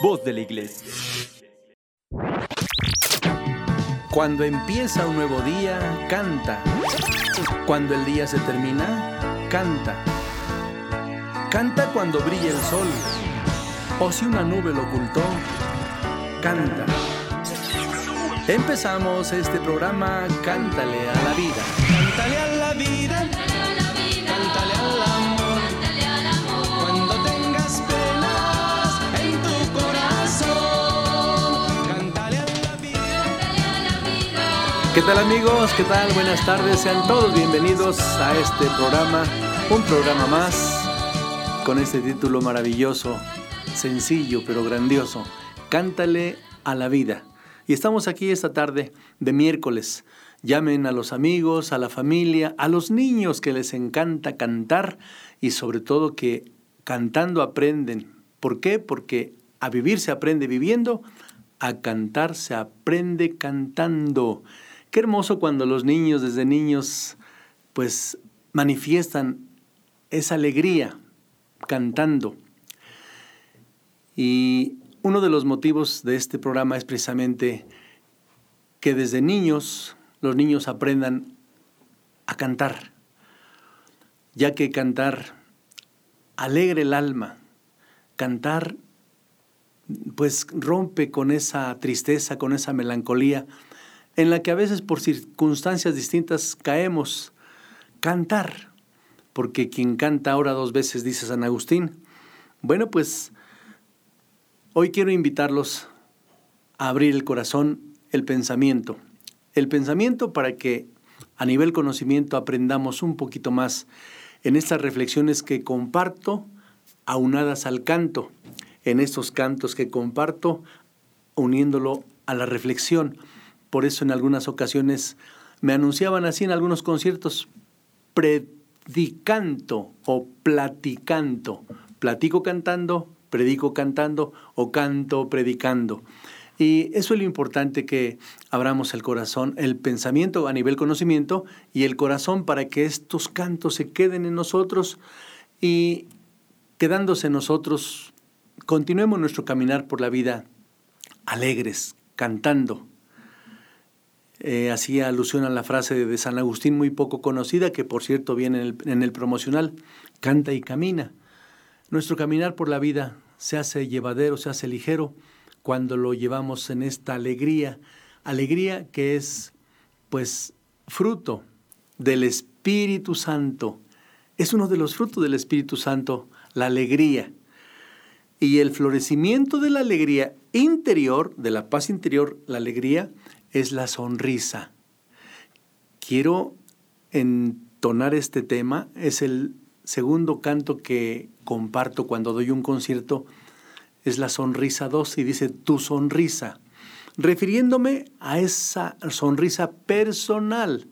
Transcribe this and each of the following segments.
voz de la iglesia. Cuando empieza un nuevo día, canta. Cuando el día se termina, canta. Canta cuando brilla el sol. O si una nube lo ocultó, canta. Empezamos este programa Cántale a la vida. Cántale a la vida, ¿Qué tal amigos? ¿Qué tal? Buenas tardes. Sean todos bienvenidos a este programa, un programa más con este título maravilloso, sencillo pero grandioso. Cántale a la vida. Y estamos aquí esta tarde de miércoles. Llamen a los amigos, a la familia, a los niños que les encanta cantar y sobre todo que cantando aprenden. ¿Por qué? Porque a vivir se aprende viviendo, a cantar se aprende cantando. Qué hermoso cuando los niños desde niños pues manifiestan esa alegría cantando. Y uno de los motivos de este programa es precisamente que desde niños los niños aprendan a cantar, ya que cantar alegra el alma, cantar pues rompe con esa tristeza, con esa melancolía en la que a veces por circunstancias distintas caemos. Cantar, porque quien canta ahora dos veces, dice San Agustín. Bueno, pues Hoy quiero invitarlos a abrir el corazón, el pensamiento. El pensamiento para que a nivel conocimiento aprendamos un poquito más en estas reflexiones que comparto aunadas al canto, en estos cantos que comparto uniéndolo a la reflexión. Por eso en algunas ocasiones me anunciaban así en algunos conciertos, predicanto o platicanto. Platico cantando, predico cantando o canto predicando. Y eso es lo importante que abramos el corazón, el pensamiento a nivel conocimiento y el corazón para que estos cantos se queden en nosotros y quedándose en nosotros, continuemos nuestro caminar por la vida alegres, cantando. Eh, hacía alusión a la frase de San Agustín muy poco conocida, que por cierto viene en el, en el promocional, canta y camina. Nuestro caminar por la vida se hace llevadero, se hace ligero cuando lo llevamos en esta alegría, alegría que es pues fruto del Espíritu Santo. Es uno de los frutos del Espíritu Santo, la alegría. Y el florecimiento de la alegría interior, de la paz interior, la alegría, es la sonrisa. Quiero entonar este tema, es el segundo canto que comparto cuando doy un concierto. Es la sonrisa 2 y dice tu sonrisa, refiriéndome a esa sonrisa personal,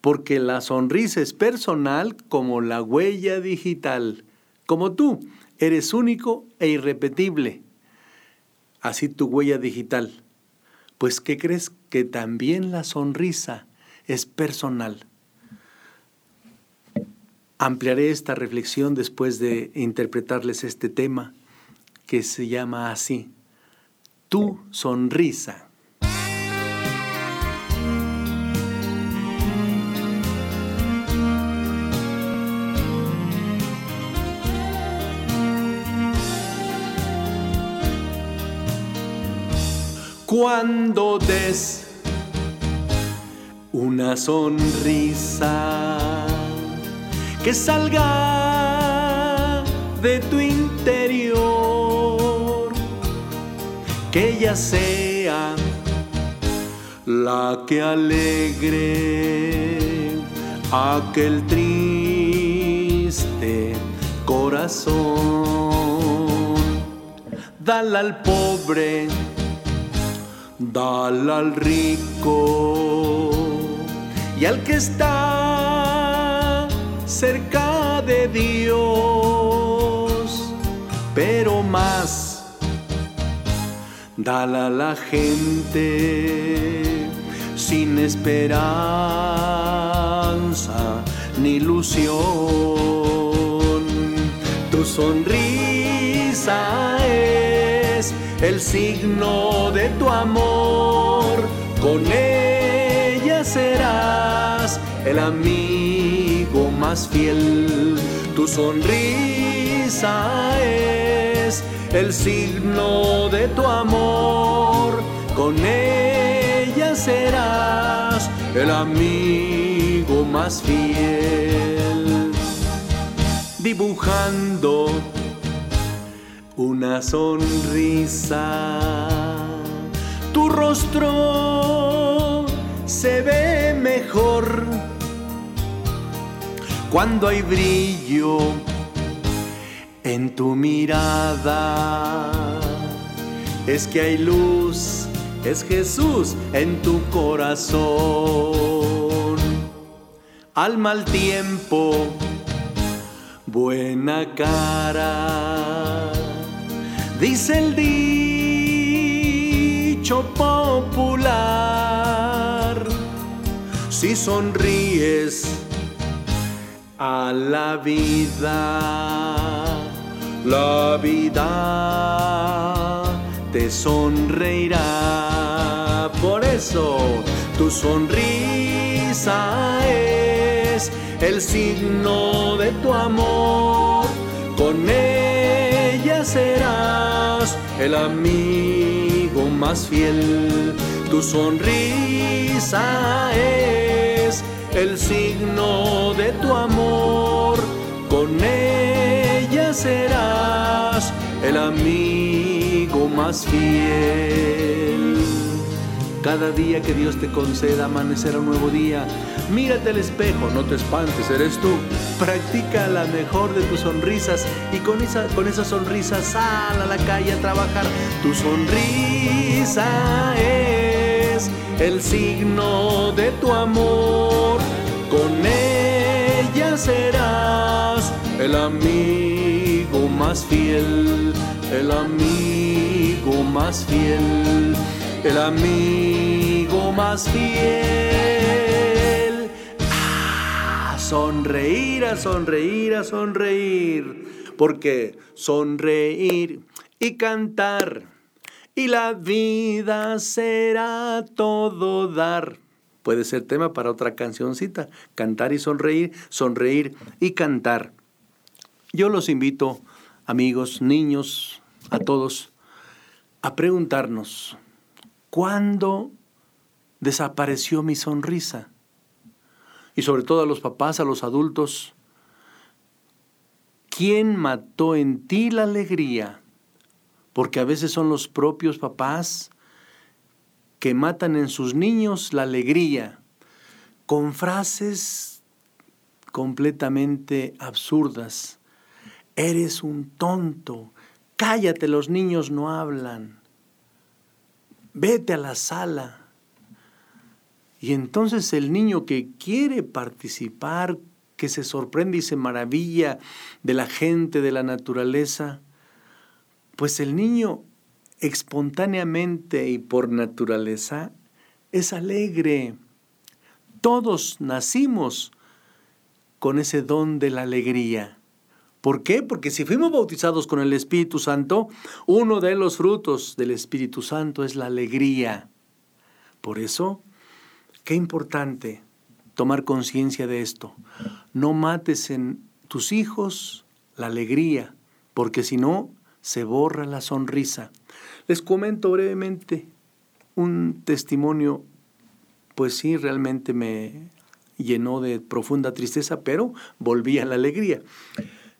porque la sonrisa es personal como la huella digital, como tú, eres único e irrepetible, así tu huella digital. Pues ¿qué crees? Que también la sonrisa es personal. Ampliaré esta reflexión después de interpretarles este tema que se llama así, tu sonrisa. Cuando des una sonrisa, que salga de tu interior, que ella sea la que alegre aquel triste corazón. Dale al pobre, dale al rico y al que está cerca de Dios, pero más dale a la gente sin esperanza ni ilusión. Tu sonrisa es el signo de tu amor. Con ella serás el amigo más fiel. Tu sonrisa es el signo de tu amor. Con ella serás el amigo más fiel. Dibujando una sonrisa. Tu rostro se ve mejor cuando hay brillo en tu mirada. Es que hay luz, es Jesús en tu corazón. Al mal tiempo, buena cara dice el dicho popular. Si sonríes a la vida, la vida te sonreirá. Por eso tu sonrisa es el signo de tu amor. Con ella serás el amigo más fiel. Tu sonrisa es el signo de tu amor. Con ella serás el amigo más fiel. Cada día que Dios te conceda amanecer un nuevo día, mírate al espejo, no te espantes, eres tú. Practica la mejor de tus sonrisas y con esa, con esa sonrisa sal a la calle a trabajar. Tu sonrisa es el signo de tu amor. Con ella serás el amigo más fiel, el amigo más fiel el amigo más fiel. Ah, sonreír, a sonreír, a sonreír. Porque sonreír y cantar y la vida será todo dar. Puede ser tema para otra cancioncita. Cantar y sonreír, sonreír y cantar. Yo los invito, amigos, niños, a todos, a preguntarnos, ¿Cuándo desapareció mi sonrisa? Y sobre todo a los papás, a los adultos, ¿quién mató en ti la alegría? Porque a veces son los propios papás que matan en sus niños la alegría con frases completamente absurdas. Eres un tonto, cállate, los niños no hablan vete a la sala. Y entonces el niño que quiere participar, que se sorprende y se maravilla de la gente, de la naturaleza, pues el niño espontáneamente y por naturaleza es alegre. Todos nacimos con ese don de la alegría. ¿Por qué? Porque si fuimos bautizados con el Espíritu Santo, uno de los frutos del Espíritu Santo es la alegría. Por eso, qué importante tomar conciencia de esto. No mates en tus hijos la alegría, porque si no, se borra la sonrisa. Les comento brevemente un testimonio, pues sí, realmente me llenó de profunda tristeza, pero volví a la alegría.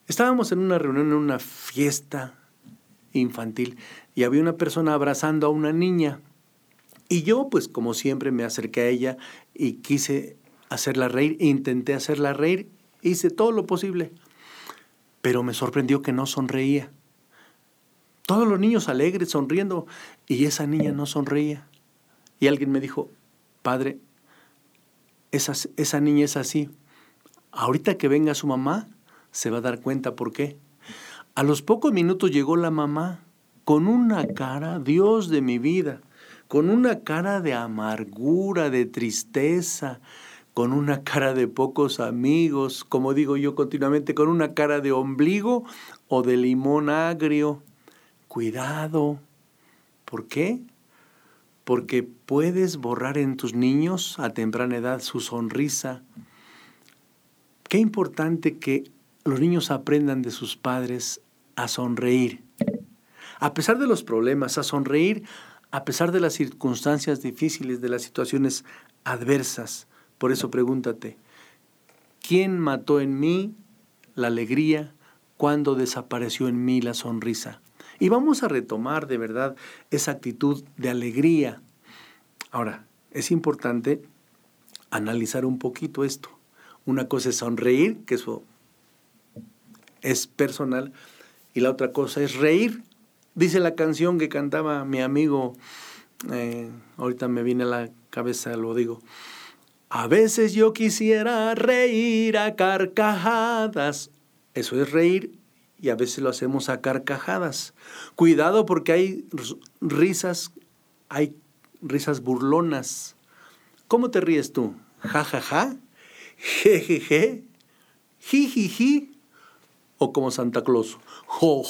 Estábamos en una reunión, en una fiesta infantil, y había una persona abrazando a una niña. Y yo, pues como siempre, me acerqué a ella y quise hacerla reír, intenté hacerla reír, hice todo lo posible, pero me sorprendió que no sonreía. Todos los niños alegres, sonriendo, y esa niña no sonreía. Y alguien me dijo, padre, esa, esa niña es así. Ahorita que venga su mamá, se va a dar cuenta por qué. A los pocos minutos llegó la mamá con una cara, Dios de mi vida, con una cara de amargura, de tristeza, con una cara de pocos amigos, como digo yo continuamente, con una cara de ombligo o de limón agrio. Cuidado. ¿Por qué? Porque puedes borrar en tus niños a temprana edad su sonrisa. Qué importante que los niños aprendan de sus padres a sonreír. A pesar de los problemas, a sonreír a pesar de las circunstancias difíciles, de las situaciones adversas. Por eso pregúntate, ¿quién mató en mí la alegría cuando desapareció en mí la sonrisa? Y vamos a retomar de verdad esa actitud de alegría. Ahora, es importante analizar un poquito esto. Una cosa es sonreír, que eso es personal, y la otra cosa es reír, Dice la canción que cantaba mi amigo, eh, ahorita me viene a la cabeza, lo digo. A veces yo quisiera reír a carcajadas. Eso es reír y a veces lo hacemos a carcajadas. Cuidado porque hay risas, hay risas burlonas. ¿Cómo te ríes tú? ¿Ja, ja, ja? ¿Je, je, je? ¿Ji, ji? ¿O como Santa Claus? ¡Jo,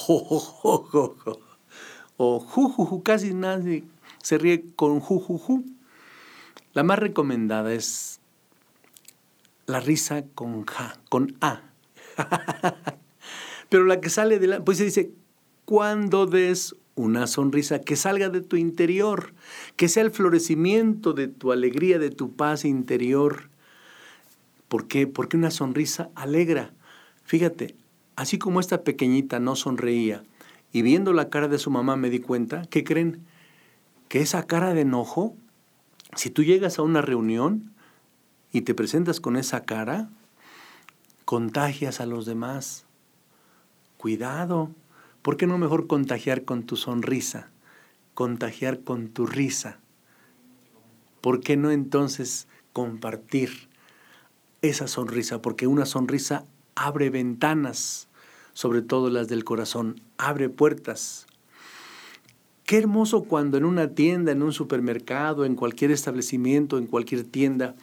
o jujuju, casi nadie se ríe con jujuju. La más recomendada es la risa con ja, con a. Pero la que sale de la, pues se dice, cuando des una sonrisa que salga de tu interior, que sea el florecimiento de tu alegría, de tu paz interior. ¿Por qué? Porque una sonrisa alegra. Fíjate, así como esta pequeñita no sonreía, y viendo la cara de su mamá me di cuenta, ¿qué creen? Que esa cara de enojo, si tú llegas a una reunión y te presentas con esa cara, contagias a los demás. Cuidado, ¿por qué no mejor contagiar con tu sonrisa? Contagiar con tu risa. ¿Por qué no entonces compartir esa sonrisa? Porque una sonrisa abre ventanas sobre todo las del corazón. Abre puertas. Qué hermoso cuando en una tienda, en un supermercado, en cualquier establecimiento, en cualquier tienda,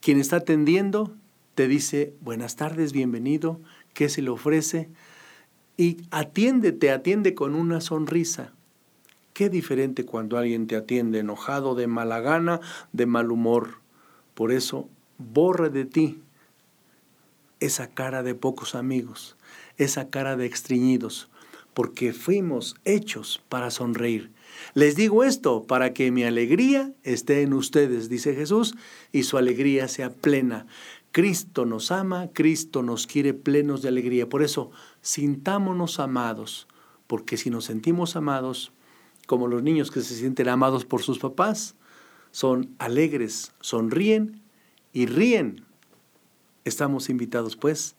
quien está atendiendo te dice buenas tardes, bienvenido, ¿qué se le ofrece? Y atiende, te atiende con una sonrisa. Qué diferente cuando alguien te atiende enojado, de mala gana, de mal humor. Por eso, borra de ti esa cara de pocos amigos esa cara de extriñidos, porque fuimos hechos para sonreír. Les digo esto para que mi alegría esté en ustedes, dice Jesús, y su alegría sea plena. Cristo nos ama, Cristo nos quiere plenos de alegría. Por eso, sintámonos amados, porque si nos sentimos amados, como los niños que se sienten amados por sus papás, son alegres, sonríen y ríen. Estamos invitados, pues,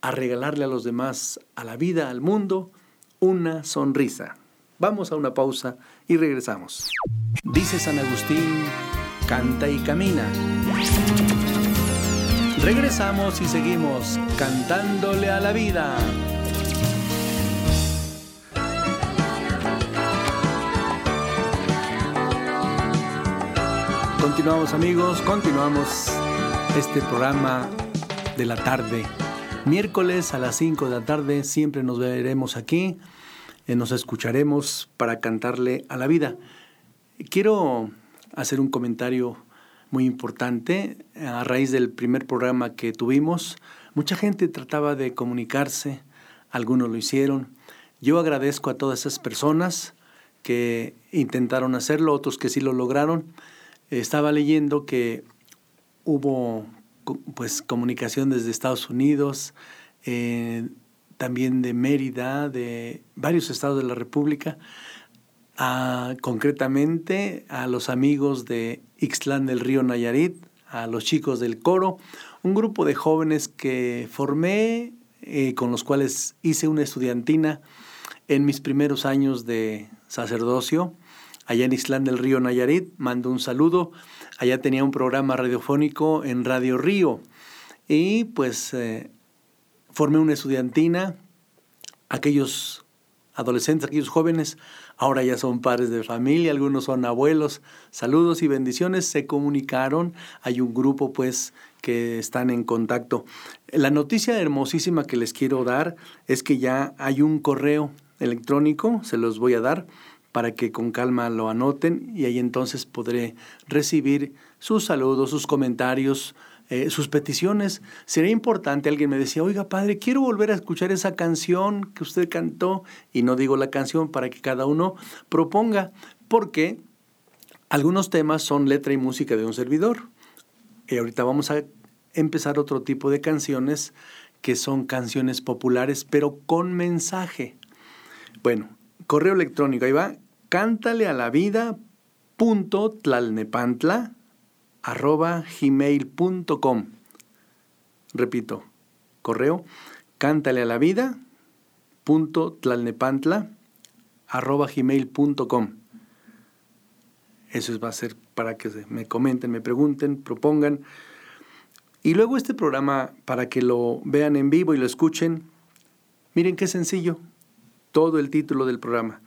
a regalarle a los demás, a la vida, al mundo, una sonrisa. Vamos a una pausa y regresamos. Dice San Agustín, canta y camina. Regresamos y seguimos cantándole a la vida. Continuamos amigos, continuamos este programa de la tarde Miércoles a las 5 de la tarde siempre nos veremos aquí, eh, nos escucharemos para cantarle a la vida. Quiero hacer un comentario muy importante. A raíz del primer programa que tuvimos, mucha gente trataba de comunicarse, algunos lo hicieron. Yo agradezco a todas esas personas que intentaron hacerlo, otros que sí lo lograron. Estaba leyendo que hubo pues comunicación desde Estados Unidos, eh, también de Mérida, de varios estados de la República, concretamente a los amigos de Ixtlán del Río Nayarit, a los chicos del coro, un grupo de jóvenes que formé, eh, con los cuales hice una estudiantina en mis primeros años de sacerdocio, allá en Ixtlán del Río Nayarit. Mando un saludo Allá tenía un programa radiofónico en Radio Río y pues eh, formé una estudiantina. Aquellos adolescentes, aquellos jóvenes, ahora ya son padres de familia, algunos son abuelos. Saludos y bendiciones, se comunicaron. Hay un grupo pues que están en contacto. La noticia hermosísima que les quiero dar es que ya hay un correo, electrónico, se los voy a dar para que con calma lo anoten y ahí entonces podré recibir sus saludos, sus comentarios, eh, sus peticiones. Sería importante, alguien me decía, oiga padre, quiero volver a escuchar esa canción que usted cantó y no digo la canción para que cada uno proponga, porque algunos temas son letra y música de un servidor. Y ahorita vamos a empezar otro tipo de canciones que son canciones populares, pero con mensaje. Bueno, correo electrónico, ahí va, cántale a la vida punto tlalnepantla arroba gmail.com. Repito, correo cántale a la vida punto tlalnepantla arroba gmail.com. Eso va a ser para que me comenten, me pregunten, propongan. Y luego este programa, para que lo vean en vivo y lo escuchen, miren qué sencillo, todo el título del programa.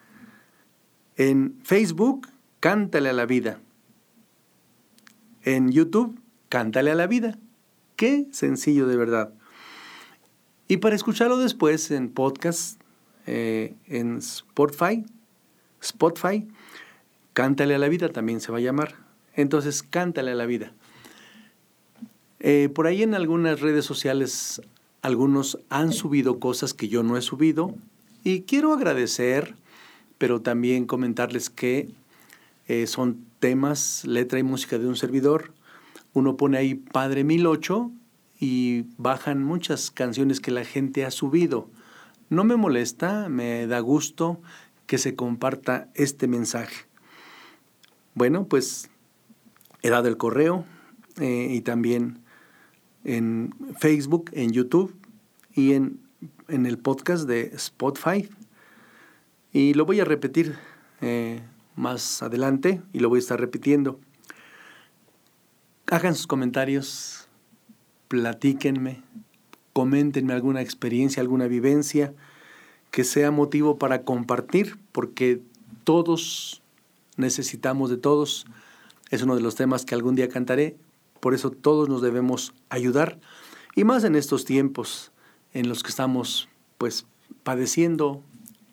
En Facebook, Cántale a la vida. En YouTube, Cántale a la vida. Qué sencillo de verdad. Y para escucharlo después en podcast, eh, en Spotify, Spotify, Cántale a la vida también se va a llamar. Entonces, Cántale a la vida. Eh, por ahí en algunas redes sociales algunos han subido cosas que yo no he subido y quiero agradecer, pero también comentarles que eh, son temas, letra y música de un servidor. Uno pone ahí Padre 1008 y bajan muchas canciones que la gente ha subido. No me molesta, me da gusto que se comparta este mensaje. Bueno, pues he dado el correo eh, y también en Facebook, en YouTube y en, en, el podcast de Spotify. Y lo voy a repetir eh, más adelante y lo voy a estar repitiendo. Hagan sus comentarios, platíquenme, coméntenme alguna experiencia, alguna vivencia que sea motivo para compartir, porque todos necesitamos de todos. Es uno de los temas que algún día cantaré, por eso todos nos debemos ayudar y más en estos tiempos en los que estamos pues padeciendo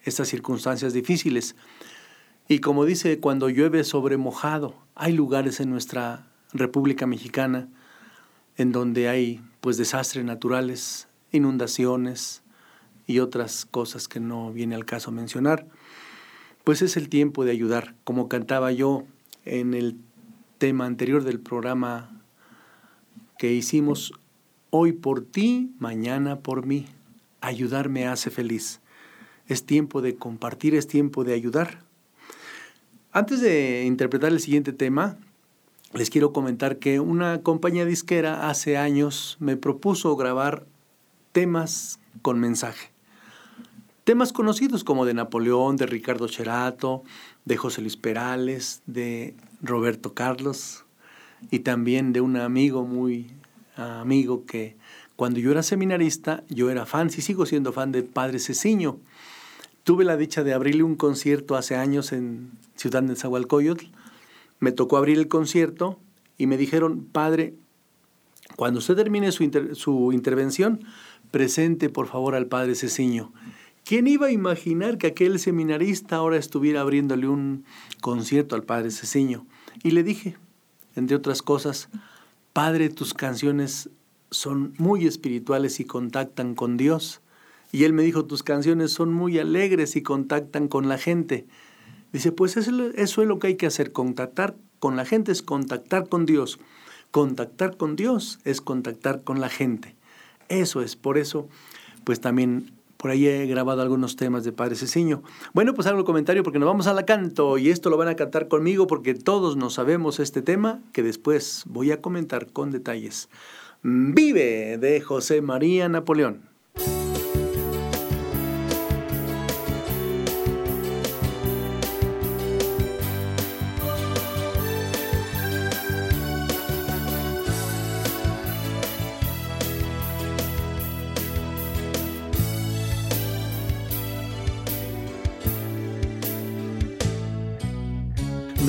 estas circunstancias difíciles. Y como dice, cuando llueve sobre mojado, hay lugares en nuestra República Mexicana en donde hay pues desastres naturales, inundaciones y otras cosas que no viene al caso mencionar. Pues es el tiempo de ayudar, como cantaba yo en el tema anterior del programa que hicimos hoy por ti, mañana por mí. Ayudar me hace feliz. Es tiempo de compartir, es tiempo de ayudar. Antes de interpretar el siguiente tema, les quiero comentar que una compañía disquera hace años me propuso grabar temas con mensaje. Temas conocidos como de Napoleón, de Ricardo Cherato, de José Luis Perales, de Roberto Carlos y también de un amigo muy amigo que cuando yo era seminarista yo era fan, sí sigo siendo fan de Padre Ceciño. Tuve la dicha de abrirle un concierto hace años en Ciudad de Zahualcoyotl. Me tocó abrir el concierto y me dijeron, padre, cuando usted termine su, su intervención, presente por favor al padre Ceciño. ¿Quién iba a imaginar que aquel seminarista ahora estuviera abriéndole un concierto al padre Ceciño? Y le dije, entre otras cosas, Padre, tus canciones son muy espirituales y contactan con Dios. Y él me dijo, tus canciones son muy alegres y contactan con la gente. Dice, pues eso, es lo que hay que hacer, contactar con la gente es contactar con Dios. Contactar con Dios es contactar con la gente. Eso es, por eso, pues también por ahí he grabado algunos temas de Padre Ceciño. Bueno, pues hago el comentario porque nos vamos a la canto y esto lo van a cantar conmigo porque todos no sabemos este tema que después voy a comentar con detalles. Vive de José María Napoleón.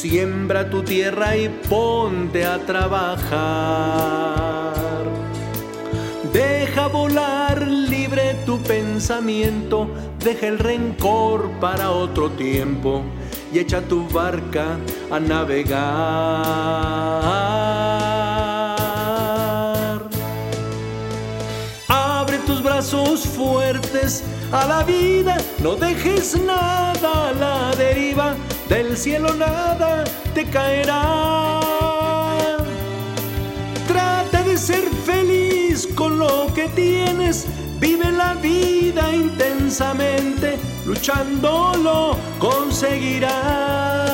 Siembra tu tierra y ponte a trabajar. Deja volar libre tu pensamiento, deja el rencor para otro tiempo y echa tu barca a navegar. Abre tus brazos fuertes a la vida, no dejes nada a la deriva, del cielo nada te caerá. Trata de ser feliz con lo que tienes, vive la vida intensamente, luchando lo conseguirás.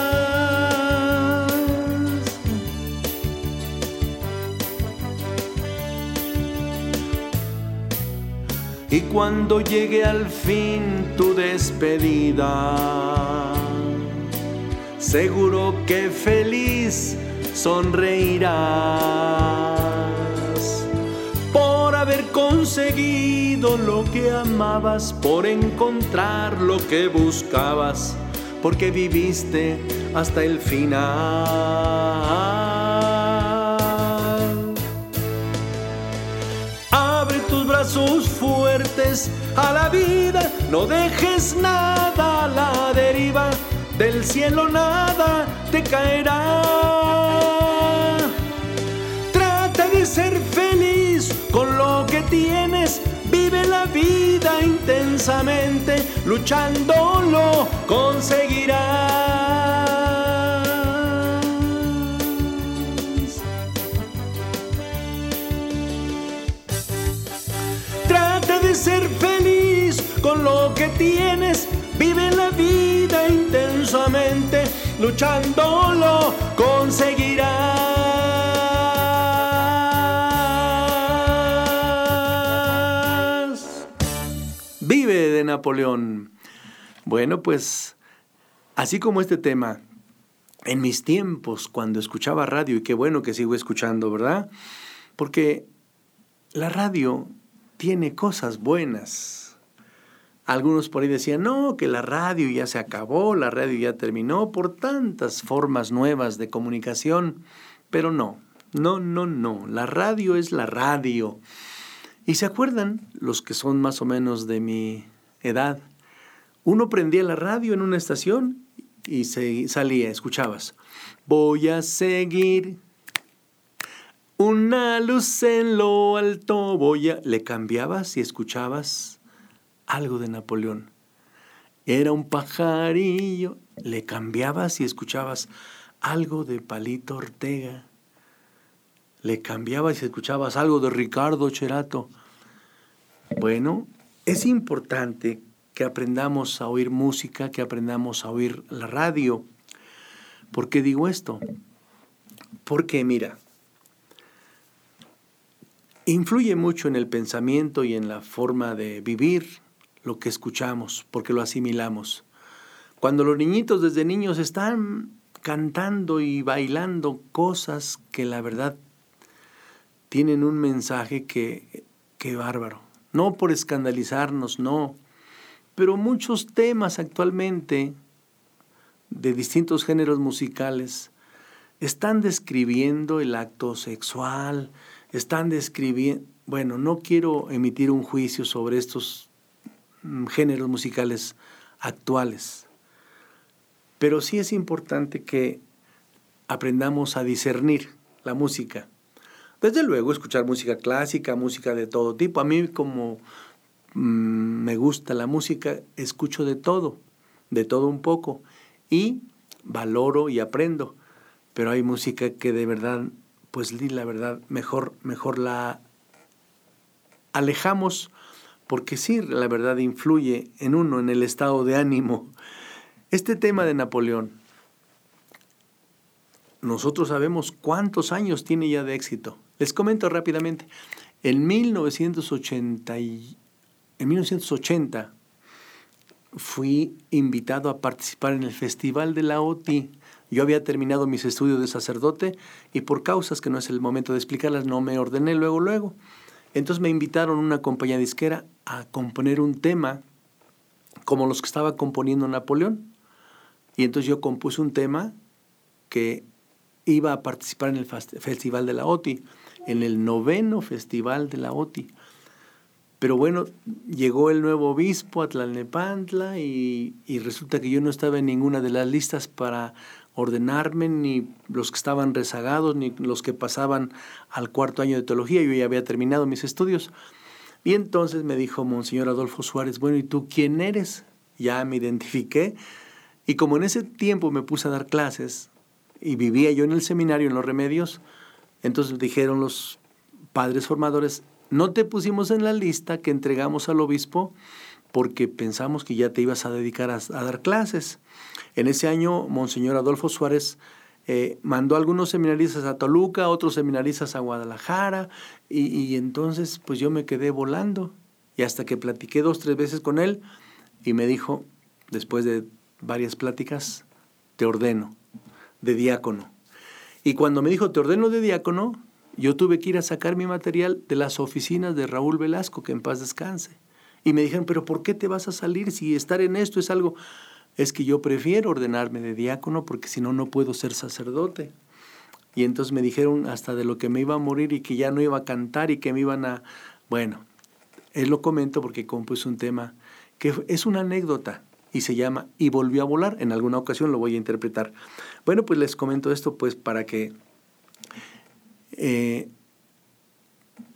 Y cuando llegue al fin tu despedida, seguro que feliz sonreirás por haber conseguido lo que amabas, por encontrar lo que buscabas, porque viviste hasta el final. Abre tus brazos fuertes a la vida, no dejes nada a la deriva, del cielo nada te caerá. Trata de ser feliz con lo que tienes, vive la vida intensamente, luchando lo conseguirás. Trata de ser feliz con lo que tienes. Vive la vida intensamente, luchando lo conseguirás. Vive de Napoleón. Bueno, pues así como este tema, en mis tiempos, cuando escuchaba radio, y qué bueno que sigo escuchando, ¿verdad? Porque la radio tiene cosas buenas. Algunos por ahí decían, no, que la radio ya se acabó, la radio ya terminó por tantas formas nuevas de comunicación, pero no, no, no, no, la radio es la radio. ¿Y se acuerdan los que son más o menos de mi edad? Uno prendía la radio en una estación y se salía, escuchabas, voy a seguir una luz en lo alto, voy a... Le cambiabas y escuchabas algo de Napoleón. Era un pajarillo. Le cambiabas y escuchabas algo de Palito Ortega. Le cambiabas y escuchabas algo de Ricardo Cherato. Bueno, es importante que aprendamos a oír música, que aprendamos a oír la radio. ¿Por qué digo esto? Porque mira, influye mucho en el pensamiento y en la forma de vivir lo que escuchamos, porque lo asimilamos. Cuando los niñitos desde niños están cantando y bailando cosas que la verdad tienen un mensaje que, que bárbaro. No por escandalizarnos, no. Pero muchos temas actualmente de distintos géneros musicales están describiendo el acto sexual, están describiendo, bueno, no quiero emitir un juicio sobre estos géneros musicales actuales, pero sí es importante que aprendamos a discernir la música. Desde luego, escuchar música clásica, música de todo tipo. A mí como mm, me gusta la música, escucho de todo, de todo un poco, y valoro y aprendo. Pero hay música que de verdad pues la verdad, mejor, mejor la alejamos, porque sí, la verdad influye en uno, en el estado de ánimo. Este tema de Napoleón, nosotros sabemos cuántos años tiene ya de éxito. Les comento rápidamente. En 1980, en 1980 fui invitado a participar en el Festival de la OTI Yo había terminado mis estudios de sacerdote y por causas que no es el momento de explicarlas, no me ordené luego, luego. Entonces me invitaron una compañía disquera a componer un tema como los que estaba componiendo Napoleón. Y entonces yo compuse un tema que iba a participar en el Festival de la OTI, en el noveno Festival de la OTI. Pero bueno, llegó el nuevo obispo a Tlalnepantla y, y, resulta que yo no estaba en ninguna de las listas para ordenarme, ni los que estaban rezagados, ni los que pasaban al cuarto año de teología. Yo ya había terminado mis estudios. Y entonces me dijo Monseñor Adolfo Suárez, bueno, ¿y tú quién eres? Ya me identifiqué. Y como en ese tiempo me puse a dar clases y vivía yo en el seminario, en los remedios, entonces dijeron los padres formadores, no te pusimos en la lista que entregamos al obispo porque pensamos que ya te ibas a dedicar a, a dar clases. En ese año, Monseñor Adolfo Suárez eh, mandó algunos seminaristas a Toluca, otros seminaristas a Guadalajara, y, y, entonces pues yo me quedé volando. Y hasta que platiqué dos, tres veces con él, y me dijo, después de varias pláticas, te ordeno de diácono. Y cuando me dijo, te ordeno de diácono, yo tuve que ir a sacar mi material de las oficinas de Raúl Velasco, que en paz descanse. Y me dijeron, pero ¿por qué te vas a salir si estar en esto es algo es que yo prefiero ordenarme de diácono porque si no, no puedo ser sacerdote. Y entonces me dijeron hasta de lo que me iba a morir y que ya no iba a cantar y que me iban a... Bueno, él lo comento porque compuso un tema que es una anécdota y se llama Y volvió a volar. En alguna ocasión lo voy a interpretar. Bueno, pues les comento esto pues para que eh,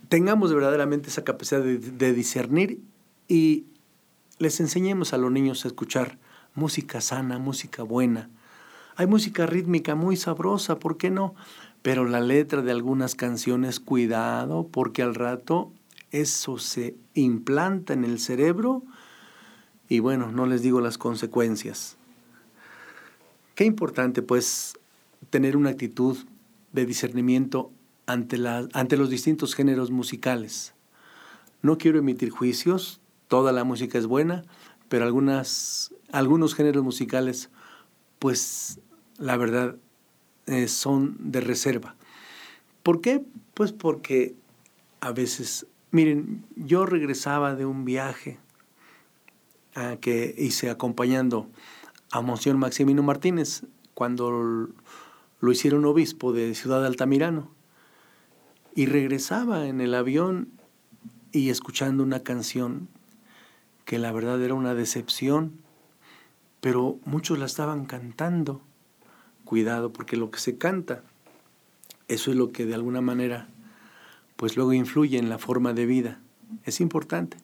tengamos verdaderamente esa capacidad de discernir y les enseñemos a los niños a escuchar música sana, música buena. Hay música rítmica muy sabrosa, ¿por qué no? Pero la letra de algunas canciones, cuidado, porque al rato eso se implanta en el cerebro y bueno, no les digo las consecuencias. Qué importante pues tener una actitud de discernimiento ante, ante los distintos géneros musicales. No quiero emitir juicios, toda la música es buena, pero algunos géneros musicales, pues la verdad eh, son de reserva. ¿Por qué? Pues porque a veces, miren, yo regresaba de un viaje a que hice acompañando a Monseñor Maximino Martínez cuando lo hicieron obispo de Ciudad Altamirano. Y regresaba en el avión y escuchando una canción que la verdad era una decepción pero muchos la estaban cantando. Cuidado, porque lo que se canta, eso es lo que de alguna manera, pues luego influye en la forma de vida. Es importante.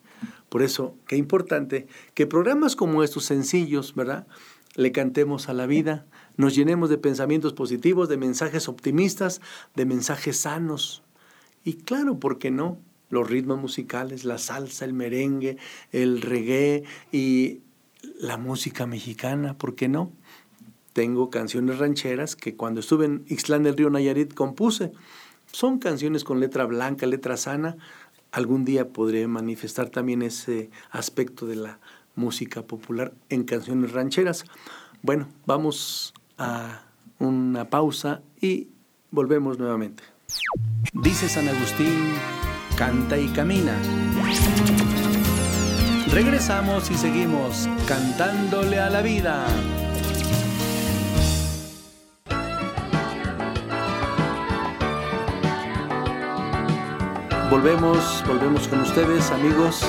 Por eso, qué importante que programas como estos sencillos, ¿verdad? Le cantemos a la vida, nos llenemos de pensamientos positivos, de mensajes optimistas, de mensajes sanos. Y claro, ¿por qué no? Los ritmos musicales, la salsa, el merengue, el reggae y la música mexicana, ¿por qué no? Tengo canciones rancheras que cuando estuve en Ixtlán del Río Nayarit compuse. Son canciones con letra blanca, letra sana. Algún día podré manifestar también ese aspecto de la música popular en canciones rancheras. Bueno, vamos a una pausa y volvemos nuevamente. Dice San Agustín, canta y camina. Regresamos y seguimos cantándole a la vida. Volvemos, volvemos con ustedes, amigos.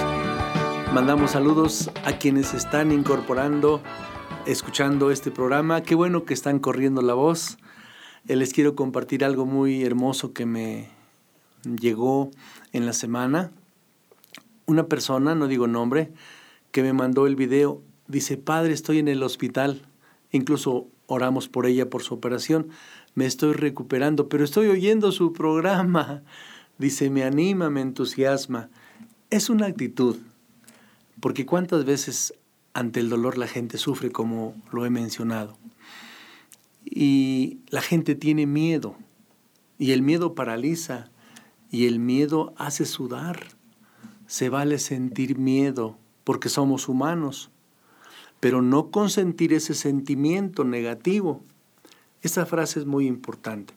Mandamos saludos a quienes están incorporando, escuchando este programa. Qué bueno que están corriendo la voz. Eh, les quiero compartir algo muy hermoso que me llegó en la semana una persona, no digo nombre, que me mandó el video, dice, padre, estoy en el hospital, incluso oramos por ella, por su operación, me estoy recuperando, pero estoy oyendo su programa. Dice, me anima, me entusiasma. Es una actitud, porque cuántas veces ante el dolor la gente sufre como lo he mencionado. Y la gente tiene miedo, y el miedo paraliza, y el miedo hace sudar se vale sentir miedo porque somos humanos, pero no consentir ese sentimiento negativo. Esta frase es muy importante.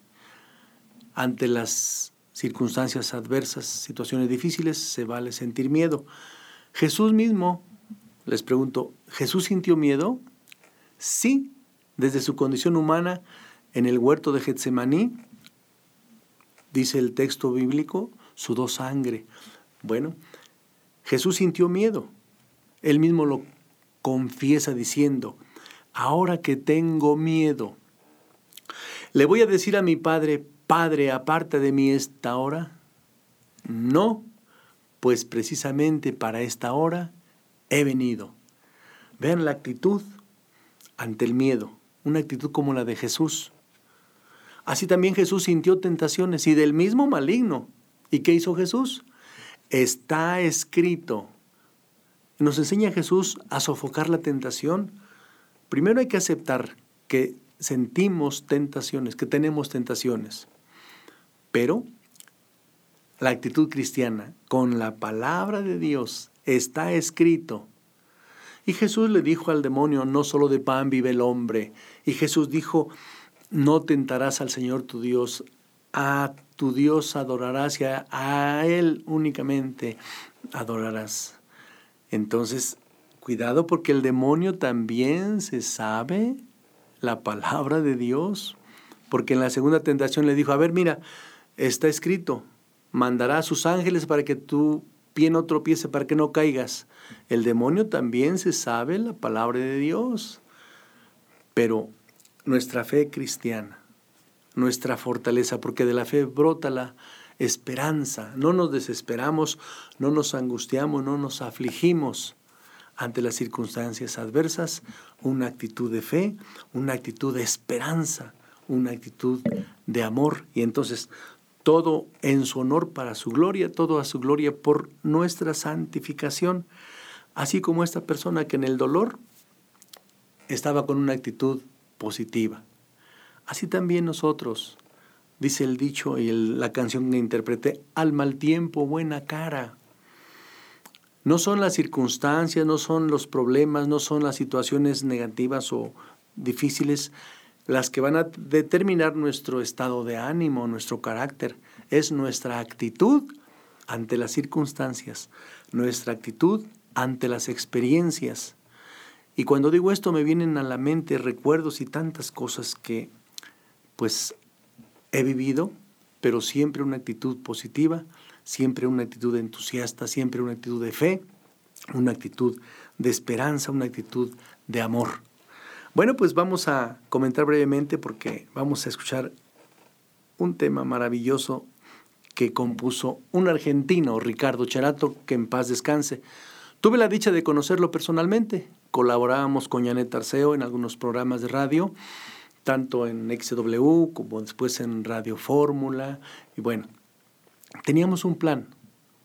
Ante las circunstancias adversas, situaciones difíciles, se vale sentir miedo. Jesús mismo, les pregunto, ¿Jesús sintió miedo? Sí, desde su condición humana en el huerto de Getsemaní, dice el texto bíblico, sudó sangre. Bueno, Jesús sintió miedo. Él mismo lo confiesa diciendo, ahora que tengo miedo, le voy a decir a mi padre, Padre, aparte de mí esta hora. No, pues precisamente para esta hora he venido. Vean la actitud ante el miedo, una actitud como la de Jesús. Así también Jesús sintió tentaciones y del mismo maligno. ¿Y qué hizo Jesús? Está escrito. Nos enseña Jesús a sofocar la tentación. Primero hay que aceptar que sentimos tentaciones, que tenemos tentaciones. Pero la actitud cristiana, con la palabra de Dios, está escrito. Y Jesús le dijo al demonio, no solo de pan vive el hombre. Y Jesús dijo, no tentarás al Señor tu Dios, a tu Dios adorarás y a, Él únicamente adorarás. Entonces, cuidado porque el demonio también se sabe la palabra de Dios. Porque en la segunda tentación le dijo, a ver, mira, está escrito, mandará a sus ángeles para que tu pie no tropiece, para que no caigas. El demonio también se sabe la palabra de Dios. Pero nuestra fe cristiana, nuestra fortaleza, porque de la fe brota la esperanza. No nos desesperamos, no nos angustiamos, no nos afligimos ante las circunstancias adversas, una actitud de fe, una actitud de esperanza, una actitud de amor. Y entonces todo en su honor para su gloria, todo a su gloria por nuestra santificación. Así como esta persona que en el dolor estaba con una actitud positiva. Así también nosotros, dice el dicho y la canción que interpreté, al mal tiempo buena cara. No son las circunstancias, no son los problemas, no son las situaciones negativas o difíciles las que van a determinar nuestro estado de ánimo, nuestro carácter. Es nuestra actitud ante las circunstancias, nuestra actitud ante las experiencias. Y cuando digo esto me vienen a la mente recuerdos y tantas cosas que pues he vivido, pero siempre una actitud positiva, siempre una actitud entusiasta, siempre una actitud de fe, una actitud de esperanza, una actitud de amor. Bueno, pues vamos a comentar brevemente porque vamos a escuchar un tema maravilloso que compuso un argentino, Ricardo Cherato, que en paz descanse. Tuve la dicha de conocerlo personalmente. Colaborábamos con Janet Arceo en algunos programas de radio, tanto en XW como después en Radio Fórmula. Y bueno, teníamos un plan.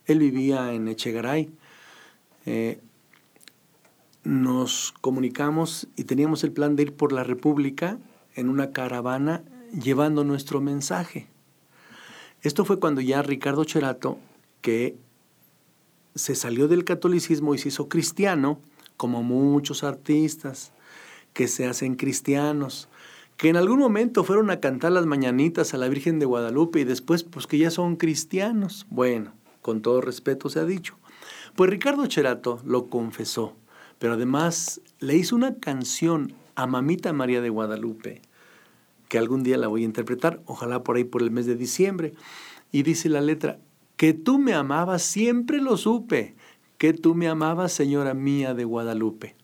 Él vivía en Echegaray. Eh, nos comunicamos y teníamos el plan de ir por la República en una caravana llevando nuestro mensaje. Esto fue cuando ya Ricardo Cherato, que se salió del catolicismo y se hizo cristiano, como muchos artistas que se hacen cristianos, que en algún momento fueron a cantar las mañanitas a la Virgen de Guadalupe y después pues que ya son cristianos. Bueno, con todo respeto se ha dicho. Pues Ricardo Cherato lo confesó, pero además le hizo una canción a Mamita María de Guadalupe, que algún día la voy a interpretar, ojalá por ahí por el mes de diciembre. Y dice la letra, que tú me amabas siempre lo supe, que tú me amabas, señora mía de Guadalupe.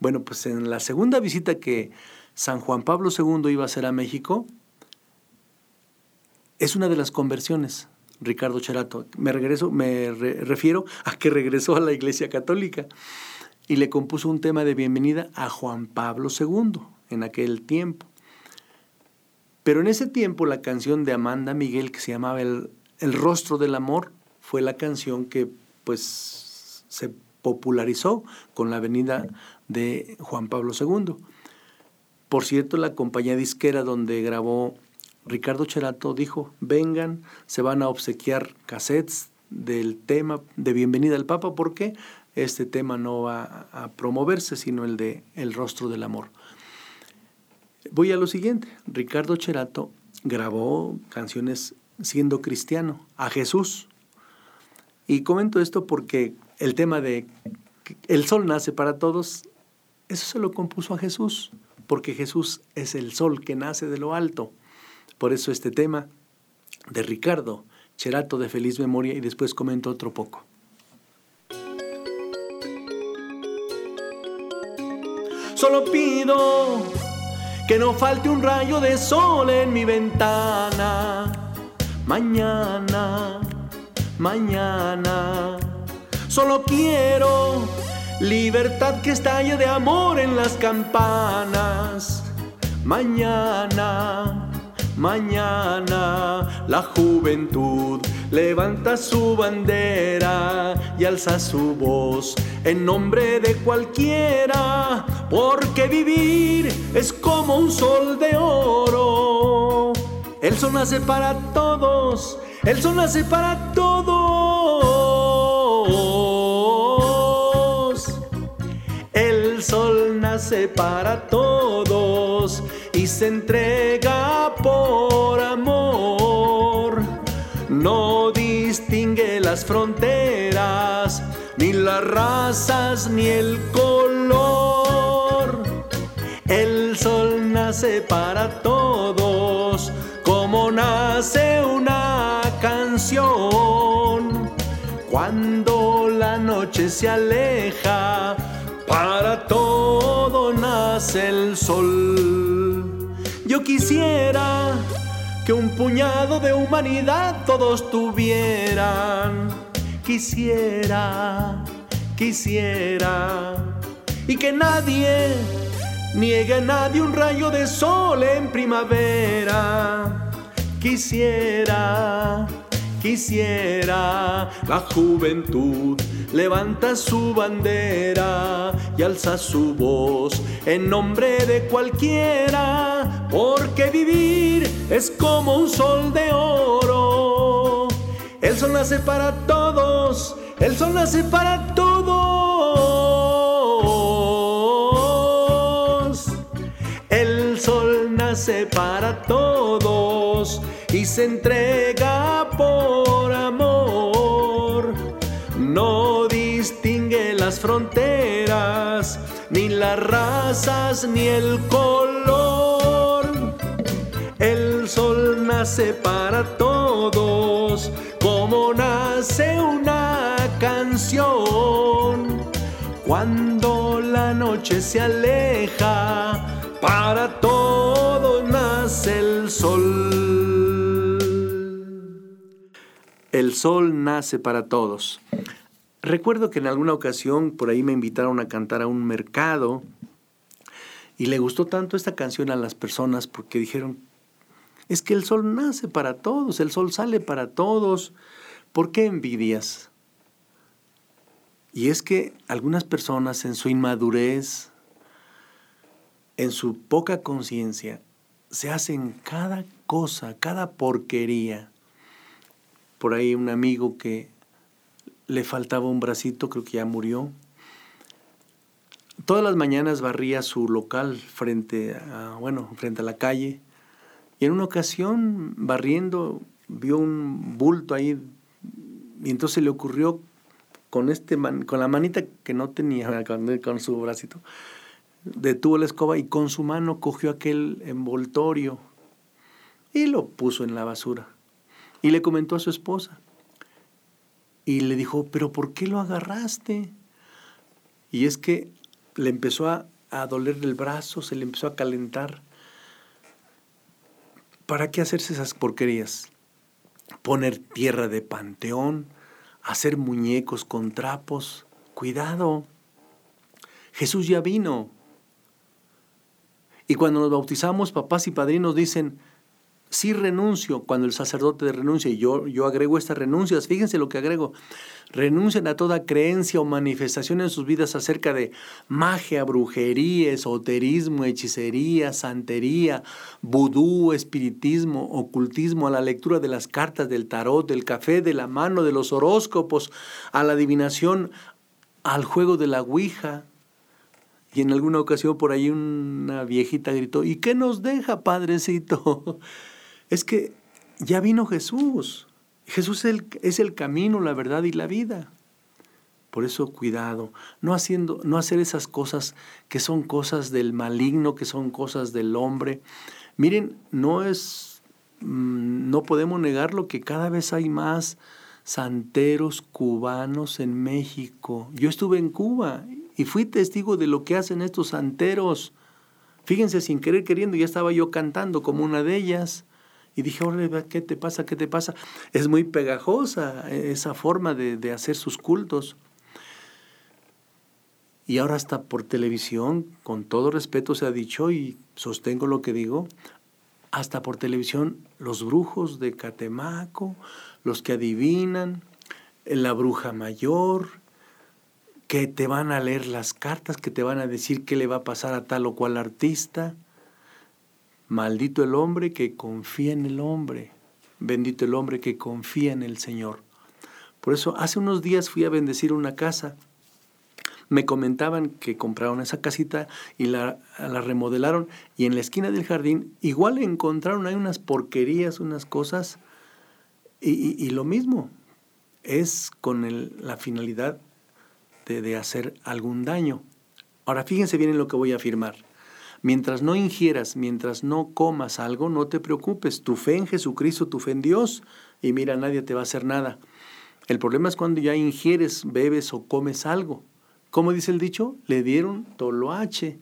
Bueno, pues en la segunda visita que San Juan Pablo II iba a hacer a México, es una de las conversiones, Ricardo Cherato. Me, regreso, me refiero a que regresó a la Iglesia Católica y le compuso un tema de bienvenida a Juan Pablo II en aquel tiempo. Pero en ese tiempo la canción de Amanda Miguel que se llamaba El, el rostro del amor fue la canción que pues se popularizó con la venida de Juan Pablo II. Por cierto, la compañía disquera donde grabó Ricardo Cherato dijo, vengan, se van a obsequiar cassettes del tema de Bienvenida al Papa porque este tema no va a promoverse, sino el de El rostro del amor. Voy a lo siguiente. Ricardo Cherato grabó canciones siendo cristiano a Jesús. Y comento esto porque el tema de el sol nace para todos, eso se lo compuso a Jesús, porque Jesús es el sol que nace de lo alto. Por eso este tema de Ricardo Cherato de feliz memoria y después comento otro poco. Solo pido que no falte un rayo de sol en mi ventana. Mañana, mañana. Solo quiero libertad que estalle de amor en las campanas. Mañana, mañana, la juventud levanta su bandera y alza su voz en nombre de cualquiera, porque vivir es como un sol de oro. El sol nace para todos, el sol nace para todos. Nace para todos y se entrega por amor. No distingue las fronteras, ni las razas, ni el color. El sol nace para todos, como nace una canción. Cuando la noche se aleja, para todo nace el sol. Yo quisiera que un puñado de humanidad todos tuvieran. Quisiera, quisiera. Y que nadie niegue a nadie un rayo de sol en primavera. Quisiera, quisiera la juventud levanta su bandera y alza su voz en nombre de cualquiera, porque vivir es como un sol de oro. El sol nace para todos, el sol nace para todos. El sol nace para todos y se entrega por amor. No distingue las fronteras, ni las razas, ni el color. El sol nace para todos, como nace una canción. Cuando la noche se aleja, para El sol nace para todos. Recuerdo que en alguna ocasión por ahí me invitaron a cantar a un mercado y le gustó tanto esta canción a las personas porque dijeron, es que el sol nace para todos, el sol sale para todos, ¿por qué envidias? Y es que algunas personas en su inmadurez, en su poca conciencia, se hacen cada cosa, cada porquería. Por ahí un amigo que le faltaba un bracito, creo que ya murió. Todas las mañanas barría su local frente a, bueno, frente a la calle. Y en una ocasión, barriendo, vio un bulto ahí y entonces le ocurrió con, este con la manita que no tenía, con, con su bracito, detuvo la escoba y con su mano cogió aquel envoltorio y lo puso en la basura. Y le comentó a su esposa. Y le dijo, pero ¿por qué lo agarraste? Y es que le empezó a, doler el brazo, se le empezó a calentar. ¿Para qué hacerse esas porquerías? Poner tierra de panteón, hacer muñecos con trapos. Cuidado. Jesús ya vino. Y cuando nos bautizamos, papás y padrinos dicen, sí renuncio cuando el sacerdote renuncia, y yo, yo agrego estas renuncias, fíjense lo que agrego, renuncian a toda creencia o manifestación en sus vidas acerca de magia, brujería, esoterismo, hechicería, santería, vudú, espiritismo, ocultismo, a la lectura de las cartas del tarot, del café, de la mano, de los horóscopos, a la adivinación, al juego de la Ouija, Y en alguna ocasión por ahí una viejita gritó, ¿y qué nos deja, Padrecito? Es que ya vino Jesús. Jesús es el, es el camino, la verdad y la vida. Por eso cuidado, no haciendo no hacer esas cosas que son cosas del maligno, que son cosas del hombre. Miren, no es mm, no podemos negar lo que cada vez hay más santeros cubanos en México. Yo estuve en Cuba y fui testigo de lo que hacen estos santeros. Fíjense, sin querer queriendo, ya estaba yo cantando como una de ellas. Y dije, ¿qué te pasa? ¿Qué te pasa? Es muy pegajosa esa forma de, de hacer sus cultos. Y ahora hasta por televisión, con todo respeto se ha dicho y sostengo lo que digo, hasta por televisión los brujos de Catemaco, los que adivinan, la bruja mayor, que te van a leer las cartas, que te van a decir qué le va a pasar a tal o cual artista. Maldito el hombre que confía en el hombre. Bendito el hombre que confía en el Señor. Por eso hace unos días fui a bendecir una casa. Me comentaban que compraron esa casita y la, la remodelaron y en la esquina del jardín igual encontraron ahí unas porquerías, unas cosas y, lo mismo. Es con la finalidad de, hacer algún daño. Ahora fíjense bien en lo que voy a afirmar. Mientras no ingieras, mientras no comas algo, no te preocupes. Tu fe en Jesucristo, tu fe en Dios, y mira, nadie te va a hacer nada. El problema es cuando ya ingieres, bebes o comes algo. ¿Cómo dice el dicho? Le dieron toloache.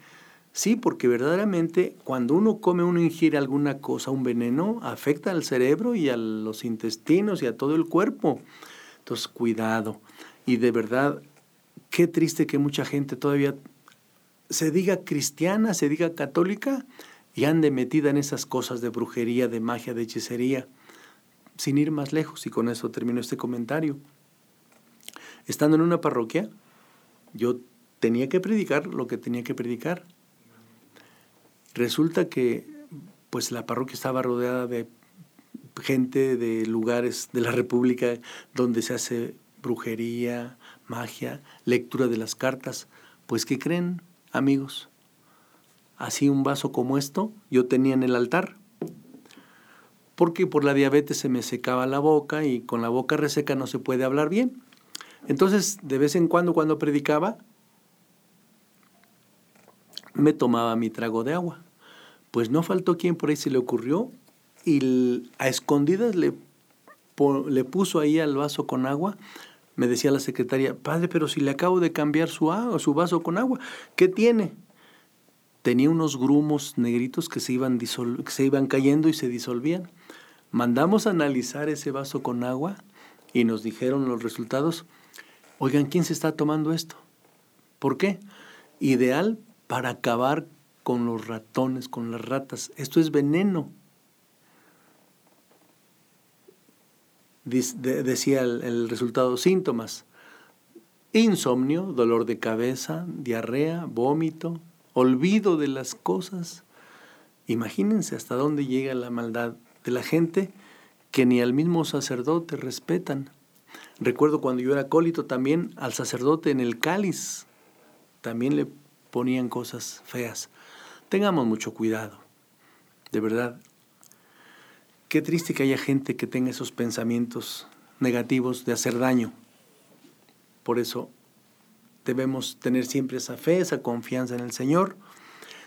Sí, porque verdaderamente cuando uno come, uno ingiere alguna cosa, un veneno, afecta al cerebro y a los intestinos y a todo el cuerpo. Entonces, cuidado. Y de verdad, Qué triste que mucha gente todavía se diga cristiana, se diga católica y ande metida en esas cosas de brujería, de magia, de hechicería, sin ir más lejos. Y con eso termino este comentario. Estando en una parroquia, yo tenía que predicar lo que tenía que predicar. Resulta que pues la parroquia estaba rodeada de gente de lugares de la República donde se hace brujería, magia, lectura de las cartas. Pues, ¿qué creen, amigos? Así un vaso como esto yo tenía en el altar. Porque por la diabetes se me secaba la boca y con la boca reseca no se puede hablar bien. Entonces, de vez en cuando, cuando predicaba, me tomaba mi trago de agua. Pues no faltó quien por ahí se le ocurrió y a escondidas le, le puso ahí al vaso con agua me decía la secretaria, padre, pero si le acabo de cambiar su, agua, su vaso con agua, ¿qué tiene? Tenía unos grumos negritos que se, iban que se iban cayendo y se disolvían. Mandamos a analizar ese vaso con agua y nos dijeron los resultados. Oigan, ¿quién se está tomando esto? ¿Por qué? Ideal para acabar con los ratones, con las ratas. Esto es veneno. Decía el, resultado, síntomas, insomnio, dolor de cabeza, diarrea, vómito, olvido de las cosas. Imagínense hasta dónde llega la maldad de la gente que ni al mismo sacerdote respetan. Recuerdo cuando yo era acólito también al sacerdote en el cáliz también le ponían cosas feas. Tengamos mucho cuidado. De verdad, Qué triste que haya gente que tenga esos pensamientos negativos de hacer daño. Por eso debemos tener siempre esa fe, esa confianza en el Señor,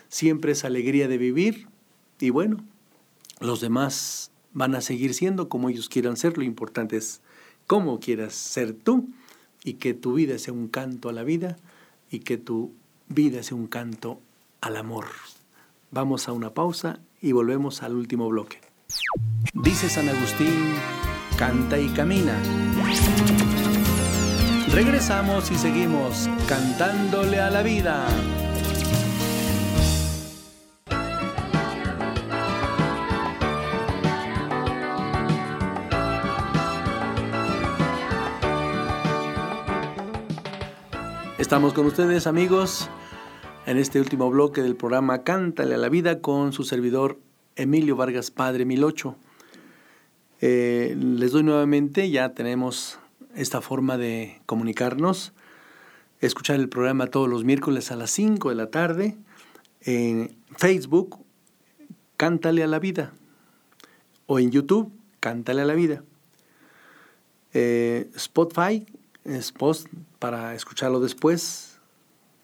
siempre esa alegría de vivir y bueno, los demás van a seguir siendo como ellos quieran ser. Lo importante es cómo quieras ser tú y que tu vida sea un canto a la vida y que tu vida sea un canto al amor. Vamos a una pausa y volvemos al último bloque. Dice San Agustín, canta y camina. Regresamos y seguimos cantándole a la vida. Estamos con ustedes amigos en este último bloque del programa Cántale a la vida con su servidor Emilio Vargas Padre Milocho. Eh, les doy nuevamente, ya tenemos esta forma de comunicarnos. escuchar el programa todos los miércoles a las 5 de la tarde. En Facebook, Cántale a la vida. O en YouTube, Cántale a la vida. Eh, Spotify, para escucharlo después.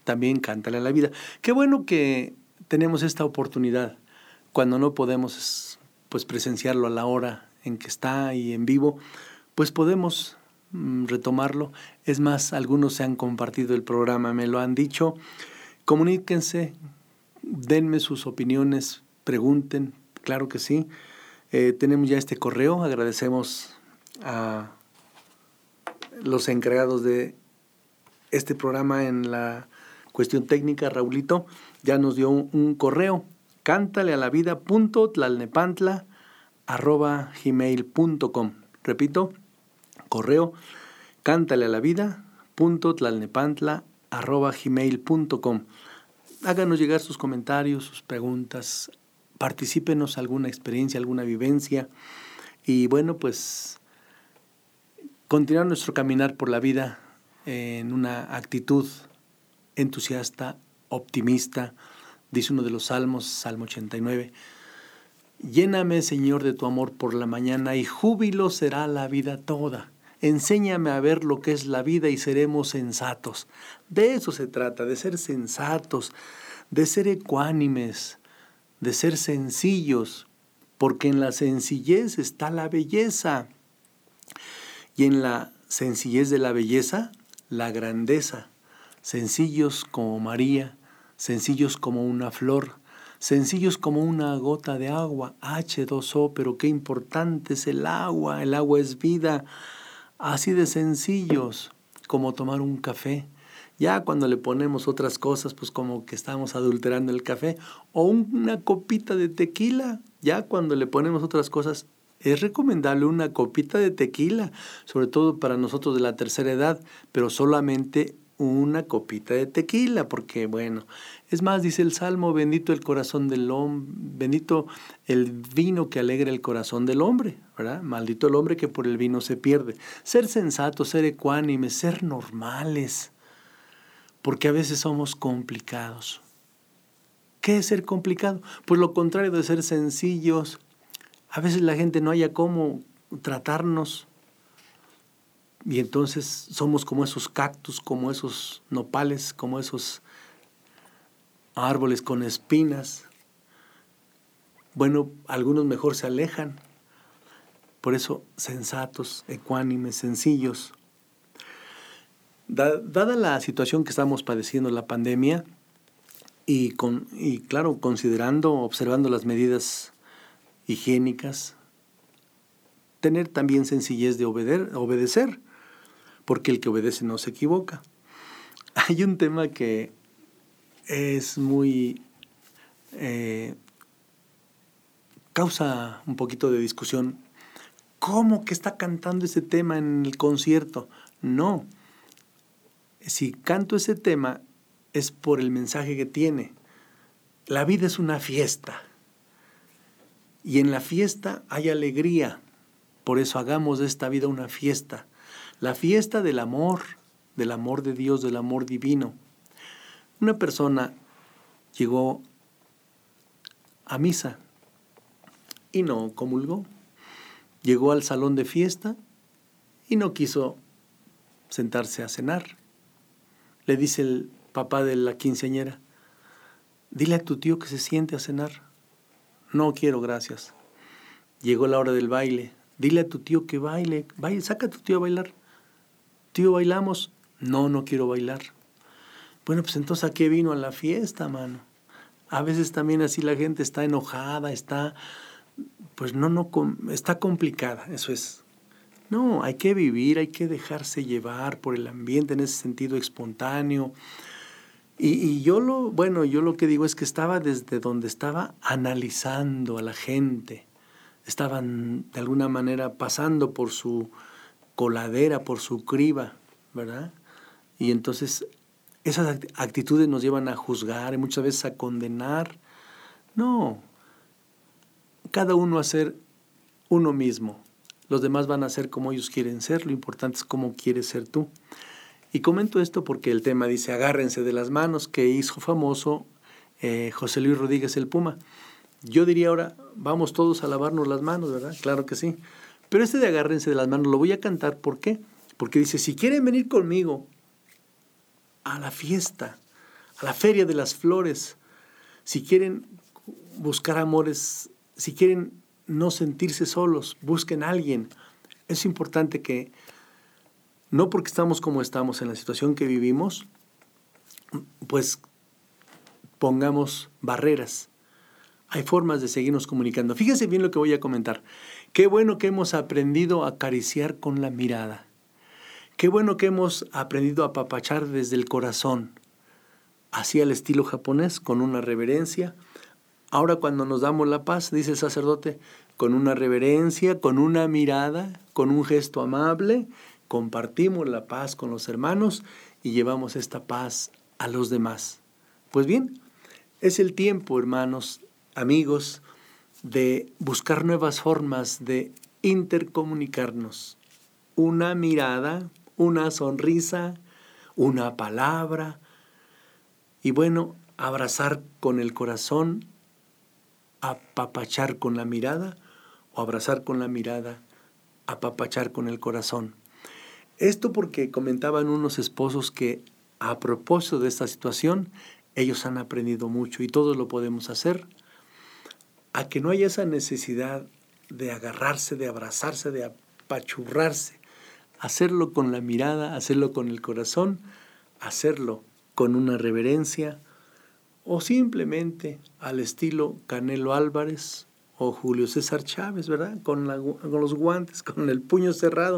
También Cántale a la vida. Qué bueno que tenemos esta oportunidad cuando no podemos pues presenciarlo a la hora en que está y en vivo, pues podemos mm, retomarlo. Es más, algunos se han compartido el programa, me lo han dicho. Comuníquense, denme sus opiniones, pregunten, claro que sí. Eh, tenemos ya este correo, agradecemos a los encargados de este programa en la cuestión técnica, Raulito, ya nos dio un, un correo, cántale a la vida arroba gmail.com. Repito, correo cántale a la vida arroba gmail.com. Háganos llegar sus comentarios, sus preguntas, particípenos alguna experiencia, alguna vivencia y bueno, pues continuar nuestro caminar por la vida en una actitud entusiasta, optimista, dice uno de los salmos, Salmo 89. Lléname, Señor, de tu amor por la mañana y júbilo será la vida toda. Enséñame a ver lo que es la vida y seremos sensatos. De eso se trata, de ser sensatos, de ser ecuánimes, de ser sencillos, porque en la sencillez está la belleza. Y en la sencillez de la belleza, la grandeza. Sencillos como María, sencillos como una flor, sencillos como una gota de agua, H2O, pero qué importante es el agua, el agua es vida, así de sencillos como tomar un café. Ya cuando le ponemos otras cosas, pues como que estamos adulterando el café, o una copita de tequila, ya cuando le ponemos otras cosas, es recomendable una copita de tequila, sobre todo para nosotros de la tercera edad, pero solamente una copita de tequila, porque bueno, es más, dice el Salmo, bendito el corazón del hombre, bendito el vino que alegra el corazón del hombre, ¿verdad? Maldito el hombre que por el vino se pierde. Ser sensatos, ser ecuánimes, ser normales, porque a veces somos complicados. ¿Qué es ser complicado? Pues lo contrario de ser sencillos. A veces la gente no haya cómo tratarnos, y entonces somos como esos cactus, como esos nopales, como esos árboles con espinas. Bueno, algunos mejor se alejan. Por eso, sensatos, ecuánimes, sencillos. dada la situación que estamos padeciendo, la pandemia, y, con, y claro, considerando, observando las medidas higiénicas, tener también sencillez de obedecer porque el que obedece no se equivoca. Hay un tema que es muy... Eh, causa un poquito de discusión. ¿Cómo que está cantando ese tema en el concierto? No. Si canto ese tema es por el mensaje que tiene. La vida es una fiesta. Y en la fiesta hay alegría. Por eso hagamos de esta vida una fiesta la fiesta del amor, del amor de Dios, del amor divino. Una persona llegó a misa y no comulgó. Llegó al salón de fiesta y no quiso sentarse a cenar. Le dice el papá de la quinceañera, dile a tu tío que se siente a cenar. No quiero, gracias. Llegó la hora del baile. Dile a tu tío que baile, baile, saca a tu tío a bailar tío, ¿bailamos? No, no quiero bailar. Bueno, pues entonces ¿a qué vino a la fiesta, mano? A veces también así la gente está enojada, está, pues no, no, está complicada, eso es. No, hay que vivir, hay que dejarse llevar por el ambiente en ese sentido espontáneo. Y, y, yo lo, bueno, yo lo que digo es que estaba desde donde estaba analizando a la gente. Estaban de alguna manera pasando por su, coladera, por su criba, ¿verdad? Y entonces esas actitudes nos llevan a juzgar y muchas veces a condenar. No, cada uno a ser uno mismo. Los demás van a ser como ellos quieren ser, lo importante es cómo quieres ser tú. Y comento esto porque el tema dice agárrense de las manos que hizo famoso eh, José Luis Rodríguez el Puma. Yo diría ahora, vamos todos a lavarnos las manos, ¿verdad? Claro que sí. Pero este de agárrense de las manos lo voy a cantar, ¿por qué? Porque dice, si quieren venir conmigo a la fiesta, a la feria de las flores, si quieren buscar amores, si quieren no sentirse solos, busquen a alguien. Es importante que, no porque estamos como estamos en la situación que vivimos, pues pongamos barreras. Hay formas de seguirnos comunicando. Fíjense bien lo que voy a comentar. Qué bueno que hemos aprendido a acariciar con la mirada. Qué bueno que hemos aprendido a apapachar desde el corazón, así al estilo japonés, con una reverencia. Ahora cuando nos damos la paz, dice el sacerdote, con una reverencia, con una mirada, con un gesto amable, compartimos la paz con los hermanos y llevamos esta paz a los demás. Pues bien, es el tiempo, hermanos, amigos, de buscar nuevas formas de intercomunicarnos. Una mirada, una sonrisa, una palabra y bueno, abrazar con el corazón, apapachar con la mirada o abrazar con la mirada, apapachar con el corazón. Esto porque comentaban unos esposos que a propósito de esta situación, ellos han aprendido mucho y todos lo podemos hacer, a que no haya esa necesidad de agarrarse, de abrazarse, de apachurrarse, hacerlo con la mirada, hacerlo con el corazón, hacerlo con una reverencia o simplemente al estilo Canelo Álvarez o Julio César Chávez, ¿verdad? Con, con los guantes, con el puño cerrado.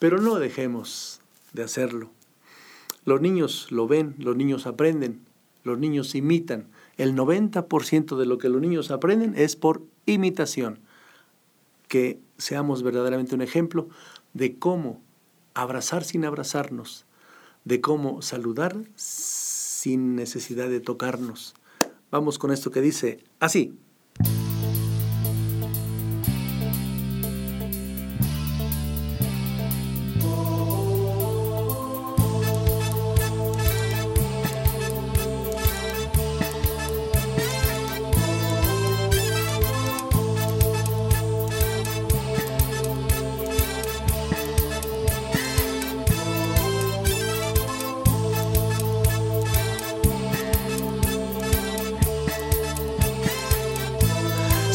Pero no dejemos de hacerlo. Los niños lo ven, los niños aprenden, los niños imitan. El 90% de lo que los niños aprenden es por imitación. Que seamos verdaderamente un ejemplo de cómo abrazar sin abrazarnos, de cómo saludar sin necesidad de tocarnos. Vamos con esto que dice así.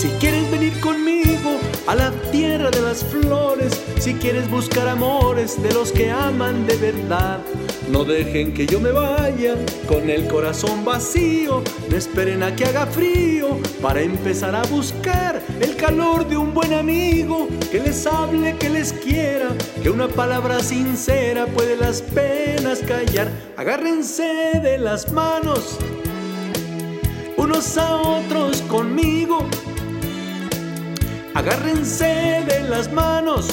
Si quieres venir conmigo a la tierra de las flores, si quieres buscar amores de los que aman de verdad, no dejen que yo me vaya con el corazón vacío, no esperen a que haga frío para empezar a buscar el calor de un buen amigo que les hable, que les quiera, que una palabra sincera puede las penas callar. Agárrense de las manos unos a otros conmigo agárrense de las manos.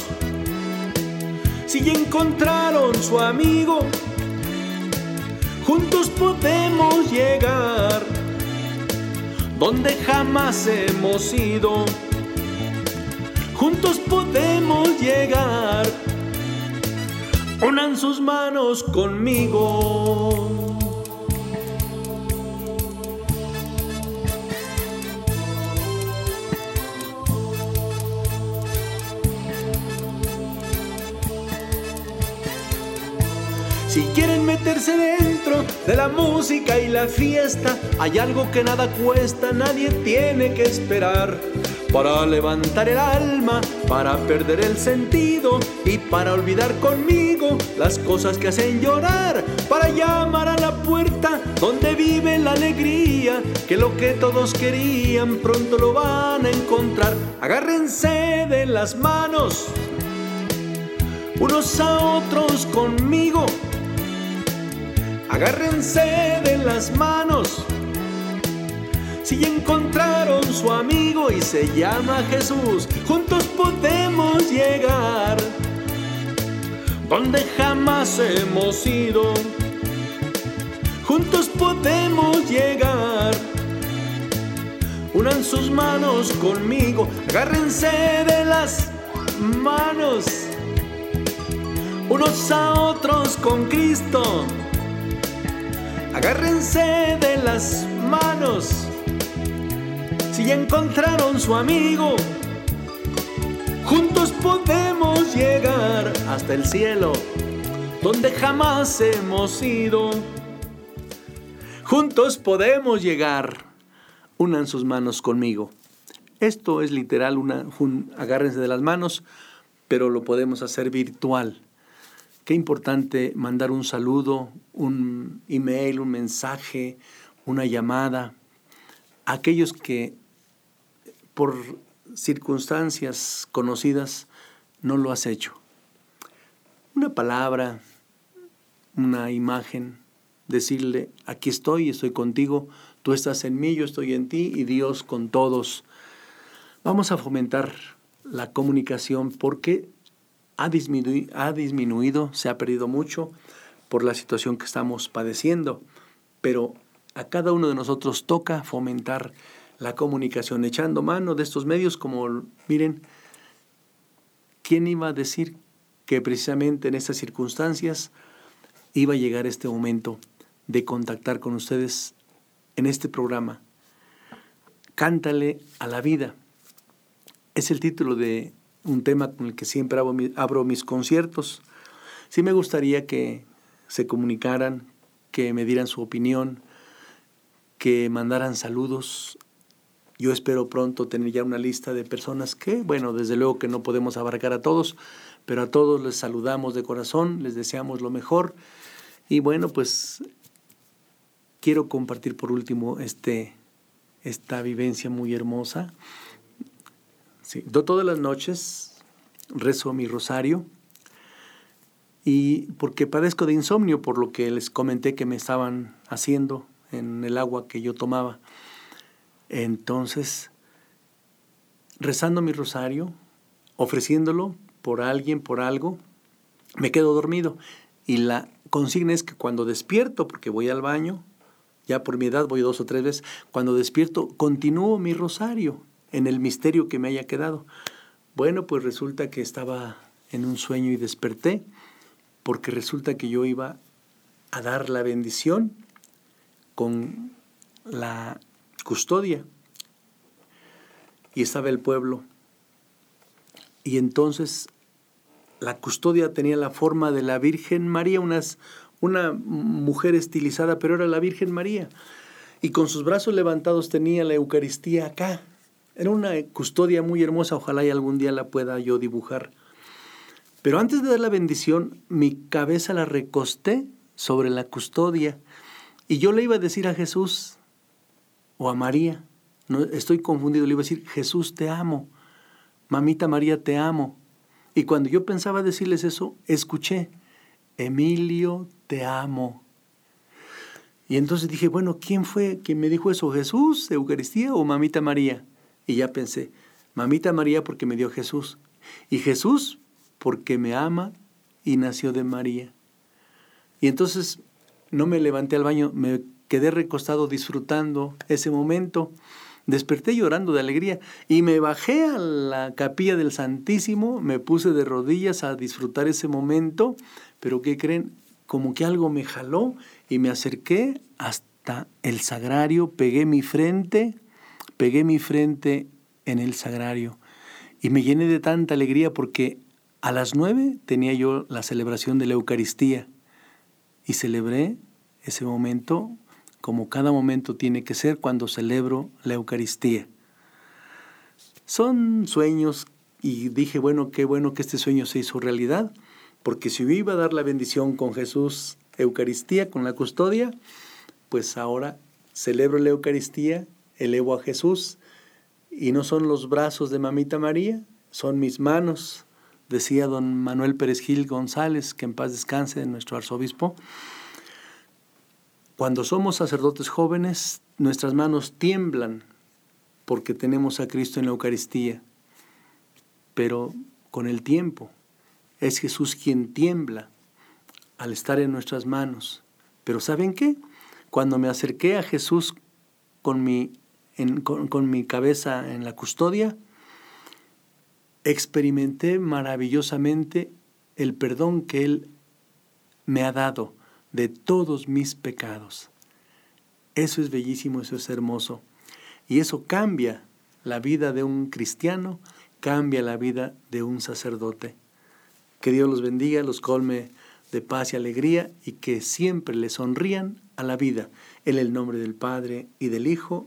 Si ya encontraron su amigo, juntos podemos llegar donde jamás hemos ido. Juntos podemos llegar. Unan sus manos conmigo. Quieren meterse dentro de la música y la fiesta, hay algo que nada cuesta, nadie tiene que esperar. Para levantar el alma, para perder el sentido y para olvidar conmigo las cosas que hacen llorar, para llamar a la puerta donde vive la alegría, que lo que todos querían pronto lo van a encontrar. Agárrense de las manos, unos a otros conmigo agárrense de las manos. Si encontraron su amigo y se llama Jesús, juntos podemos llegar donde jamás hemos ido. Juntos podemos llegar. Unan sus manos conmigo, agárrense de las manos. unos a otros con Cristo. Agárrense de las manos si ya encontraron su amigo. Juntos podemos llegar hasta el cielo, donde jamás hemos ido. Juntos podemos llegar. Unan sus manos conmigo. Esto es literal, una, un- agárrense de las manos, pero lo podemos hacer virtual. Qué importante mandar un saludo, un email, un mensaje, una llamada. a Aquellos que por circunstancias conocidas no lo has hecho. Una palabra, una imagen, decirle, aquí estoy, estoy contigo, tú estás en mí, yo estoy en ti y Dios con todos. Vamos a fomentar la comunicación porque ha disminuido, ha disminuido, se ha perdido mucho por la situación que estamos padeciendo, pero a cada uno de nosotros toca fomentar la comunicación, echando mano de estos medios como, miren, ¿quién iba a decir que precisamente en estas circunstancias iba a llegar este momento de contactar con ustedes en este programa? Cántale a la vida. Es el título de un tema con el que siempre abro, mi- abro mis conciertos. Sí me gustaría que se comunicaran, que me dieran su opinión, que mandaran saludos. Yo espero pronto tener ya una lista de personas que, bueno, desde luego que no podemos abarcar a todos, pero a todos les saludamos de corazón, les deseamos lo mejor. Y bueno, pues quiero compartir por último este, esta vivencia muy hermosa. Sí, todas las noches rezo mi rosario y porque padezco de insomnio por lo que les comenté que me estaban haciendo en el agua que yo tomaba. Entonces, rezando mi rosario, ofreciéndolo por alguien, por algo, me quedo dormido. Y la consigna es que cuando despierto, porque voy al baño, ya por mi edad voy dos o tres veces, cuando despierto continúo mi rosario en el misterio que me haya quedado. Bueno, pues resulta que estaba en un sueño y desperté, porque resulta que yo iba a dar la bendición con la custodia. Y estaba el pueblo. Y entonces la custodia tenía la forma de la Virgen María, unas, una mujer estilizada, pero era la Virgen María. Y con sus brazos levantados tenía la Eucaristía acá. Era una custodia muy hermosa, ojalá y algún día la pueda yo dibujar. Pero antes de dar la bendición, mi cabeza la recosté sobre la custodia y yo le iba a decir a Jesús o a María, no estoy confundido, le iba a decir, Jesús te amo, mamita María te amo. Y cuando yo pensaba decirles eso, escuché, Emilio te amo. Y entonces dije, bueno, ¿quién fue quien me dijo eso? ¿Jesús, Eucaristía o mamita María? Y ya pensé, mamita María porque me dio Jesús. Y Jesús porque me ama y nació de María. Y entonces no me levanté al baño, me quedé recostado disfrutando ese momento. Desperté llorando de alegría y me bajé a la capilla del Santísimo, me puse de rodillas a disfrutar ese momento, pero ¿qué creen? Como que algo me jaló y me acerqué hasta el sagrario, pegué mi frente, pegué mi frente en el sagrario y me llené de tanta alegría porque a las nueve tenía yo la celebración de la Eucaristía y celebré ese momento como cada momento tiene que ser cuando celebro la Eucaristía. Son sueños y dije, bueno, qué bueno que este sueño se hizo realidad, porque si yo iba a dar la bendición con Jesús, Eucaristía, con la custodia, pues ahora celebro la Eucaristía, elevo a Jesús, y no son los brazos de Mamita María, son mis manos, decía don Manuel Pérez Gil González, que en paz descanse, nuestro arzobispo. Cuando somos sacerdotes jóvenes, nuestras manos tiemblan porque tenemos a Cristo en la Eucaristía, pero con el tiempo es Jesús quien tiembla al estar en nuestras manos. Pero ¿saben qué? Cuando me acerqué a Jesús con mi, con mi cabeza en la custodia, experimenté maravillosamente el perdón que Él me ha dado de todos mis pecados. Eso es bellísimo, eso es hermoso. Y eso cambia la vida de un cristiano, cambia la vida de un sacerdote. Que Dios los bendiga, los colme de paz y alegría y que siempre le sonrían a la vida. En el nombre del Padre y del Hijo